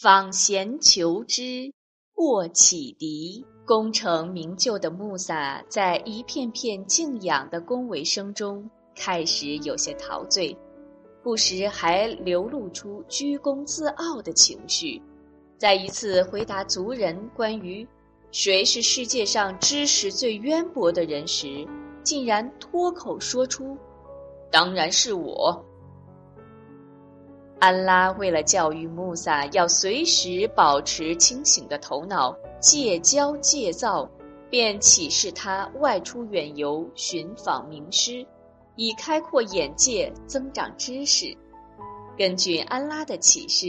访贤求知，握启迪。功成名就的穆萨，在一片片敬仰的恭维声中，开始有些陶醉，不时还流露出居功自傲的情绪。在一次回答族人关于谁是世界上知识最渊博的人时，竟然脱口说出：“当然是我。”安拉为了教育穆萨要随时保持清醒的头脑，戒骄戒躁，便启示他外出远游，寻访名师，以开阔眼界，增长知识。根据安拉的启示，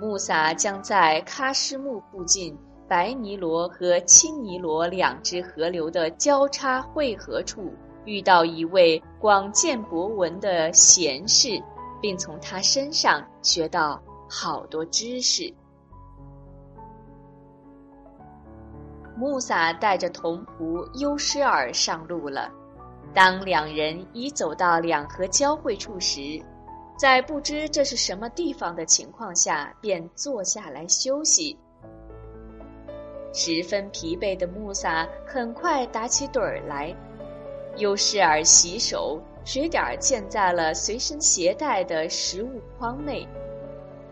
穆萨将在喀什木附近白尼罗和青尼罗两支河流的交叉汇合处，遇到一位广见博闻的贤士。并从他身上学到好多知识。穆萨带着童仆优施尔上路了。当两人已走到两河交汇处时，在不知这是什么地方的情况下，便坐下来休息。十分疲惫的穆萨很快打起盹儿来。优施尔洗手。水点儿溅在了随身携带的食物筐内，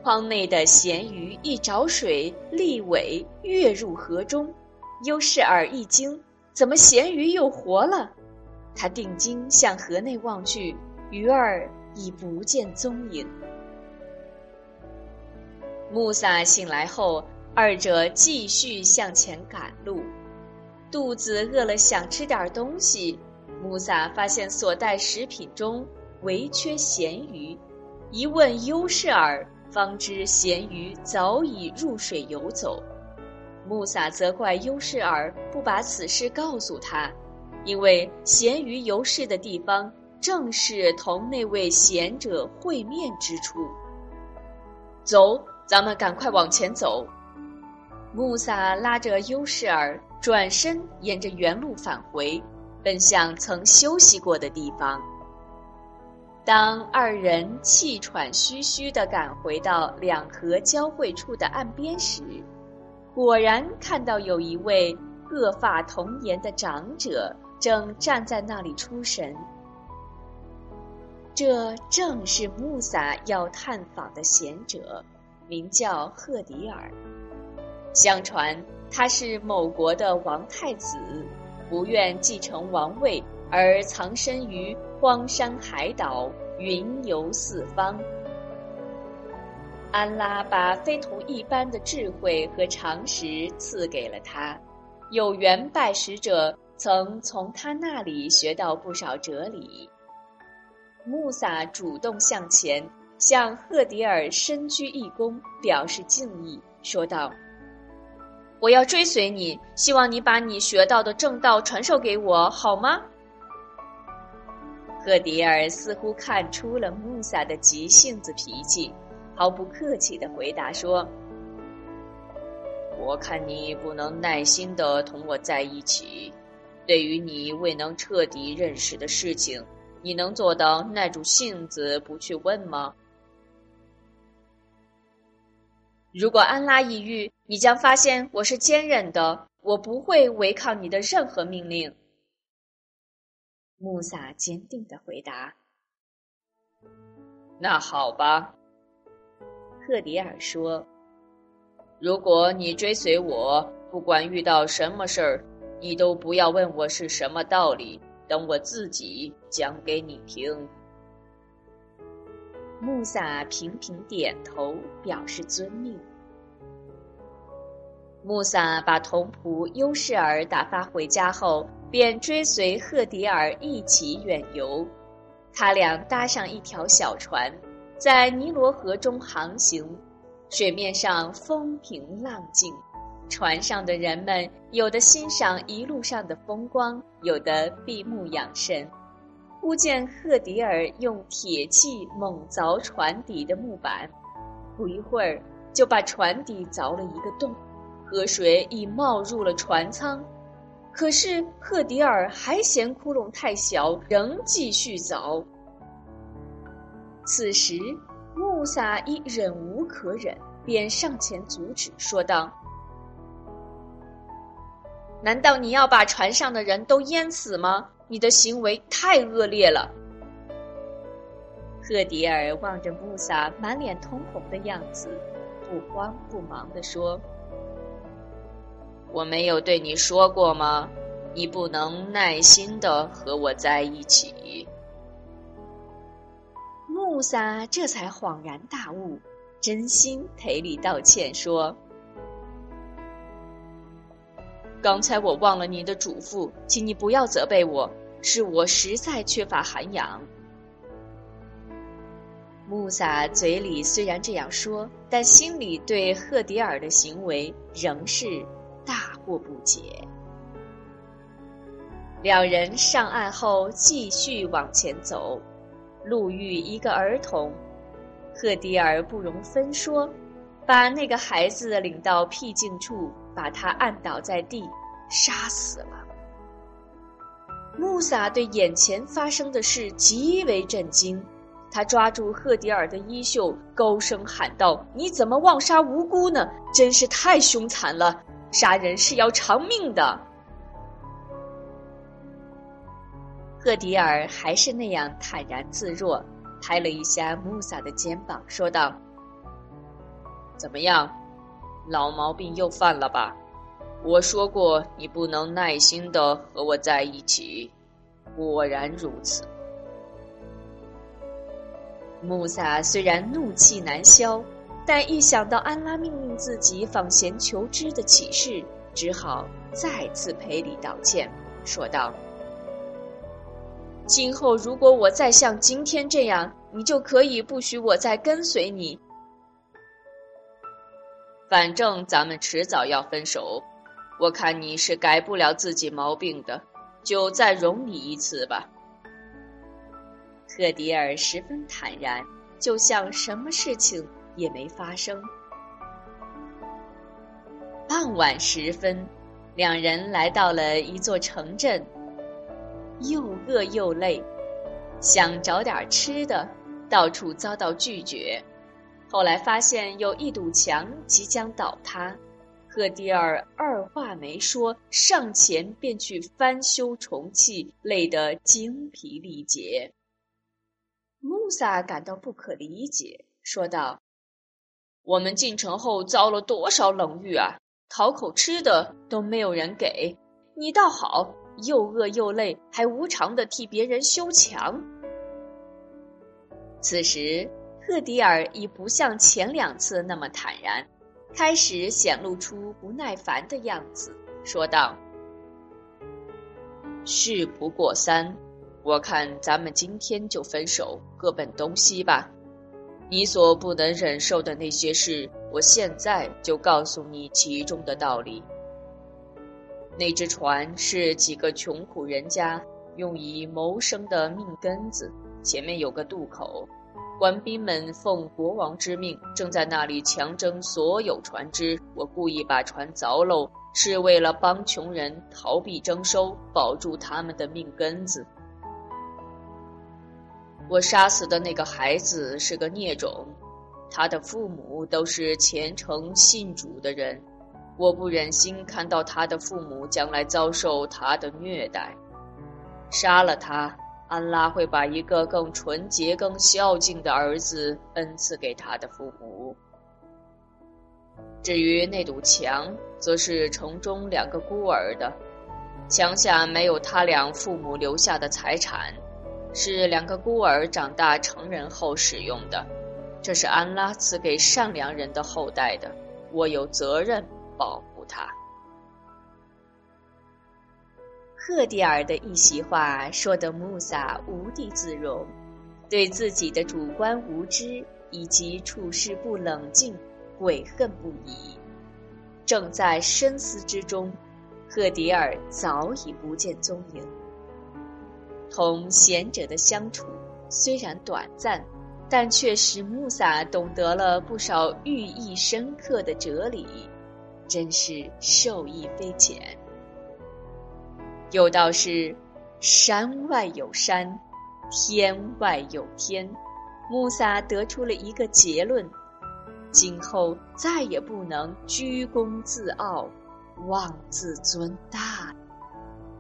筐内的咸鱼一着水，立尾跃入河中。优势尔一惊，怎么咸鱼又活了？他定睛向河内望去，鱼儿已不见踪影。穆萨醒来后，二者继续向前赶路，肚子饿了，想吃点东西。穆萨发现所带食品中唯缺咸鱼，一问优势尔，方知咸鱼早已入水游走。穆萨责怪优势尔不把此事告诉他，因为咸鱼游逝的地方正是同那位贤者会面之处。走，咱们赶快往前走。穆萨拉着优势尔转身，沿着原路返回。奔向曾休息过的地方。当二人气喘吁吁地赶回到两河交汇处的岸边时，果然看到有一位鹤发童颜的长者正站在那里出神。这正是穆萨要探访的贤者，名叫赫迪尔。相传他是某国的王太子。不愿继承王位，而藏身于荒山海岛，云游四方。安拉把非同一般的智慧和常识赐给了他，有缘拜使者曾从他那里学到不少哲理。穆萨主动向前，向赫迪尔深鞠一躬，表示敬意，说道。我要追随你，希望你把你学到的正道传授给我，好吗？赫迪尔似乎看出了穆萨的急性子脾气，毫不客气的回答说：“我看你不能耐心的同我在一起。对于你未能彻底认识的事情，你能做到耐住性子不去问吗？”如果安拉抑郁，你将发现我是坚忍的，我不会违抗你的任何命令。”穆萨坚定的回答。“那好吧。”赫迪尔说，“如果你追随我，不管遇到什么事儿，你都不要问我是什么道理，等我自己讲给你听。”穆萨频频点头，表示遵命。穆萨把童仆优势尔打发回家后，便追随赫迪尔一起远游。他俩搭上一条小船，在尼罗河中航行。水面上风平浪静，船上的人们有的欣赏一路上的风光，有的闭目养神。忽见赫迪尔用铁器猛凿船底的木板，不一会儿就把船底凿了一个洞，河水已冒入了船舱。可是赫迪尔还嫌窟窿太小，仍继续凿。此时穆萨已忍无可忍，便上前阻止，说道：“难道你要把船上的人都淹死吗？你的行为太恶劣了。”赫迪尔望着穆萨满脸通红的样子，不慌不忙地说：“我没有对你说过吗？你不能耐心的和我在一起。”穆萨这才恍然大悟，真心赔礼道歉说：“刚才我忘了您的嘱咐，请你不要责备我，是我实在缺乏涵养。”穆萨嘴里虽然这样说，但心里对赫迪尔的行为仍是大惑不解。两人上岸后，继续往前走。路遇一个儿童，赫迪尔不容分说，把那个孩子领到僻静处，把他按倒在地，杀死了。穆萨对眼前发生的事极为震惊，他抓住赫迪尔的衣袖，高声喊道：“你怎么妄杀无辜呢？真是太凶残了！杀人是要偿命的。”赫迪尔还是那样坦然自若，拍了一下穆萨的肩膀，说道：“怎么样，老毛病又犯了吧？我说过你不能耐心的和我在一起，果然如此。”穆萨虽然怒气难消，但一想到安拉命令自己访贤求知的启示，只好再次赔礼道歉，说道。今后如果我再像今天这样，你就可以不许我再跟随你。反正咱们迟早要分手，我看你是改不了自己毛病的，就再容你一次吧。赫迪尔十分坦然，就像什么事情也没发生。傍晚时分，两人来到了一座城镇。又饿又累，想找点吃的，到处遭到拒绝。后来发现有一堵墙即将倒塌，赫迪尔二话没说，上前便去翻修重砌，累得精疲力竭。穆萨感到不可理解，说道：“我们进城后遭了多少冷遇啊！讨口吃的都没有人给，你倒好。”又饿又累，还无偿的替别人修墙。此时，赫迪尔已不像前两次那么坦然，开始显露出不耐烦的样子，说道：“事不过三，我看咱们今天就分手，各奔东西吧。你所不能忍受的那些事，我现在就告诉你其中的道理。”那只船是几个穷苦人家用以谋生的命根子，前面有个渡口，官兵们奉国王之命，正在那里强征所有船只。我故意把船凿漏，是为了帮穷人逃避征收，保住他们的命根子。我杀死的那个孩子是个孽种，他的父母都是虔诚信主的人。我不忍心看到他的父母将来遭受他的虐待，杀了他，安拉会把一个更纯洁、更孝敬的儿子恩赐给他的父母。至于那堵墙，则是城中两个孤儿的，墙下没有他俩父母留下的财产，是两个孤儿长大成人后使用的，这是安拉赐给善良人的后代的，我有责任。保护他。赫迪尔的一席话说得穆萨无地自容，对自己的主观无知以及处事不冷静悔恨不已。正在深思之中，赫迪尔早已不见踪影。同贤者的相处虽然短暂，但却使穆萨懂得了不少寓意深刻的哲理。真是受益匪浅。有道是：“山外有山，天外有天。”穆萨得出了一个结论：今后再也不能居功自傲、妄自尊大。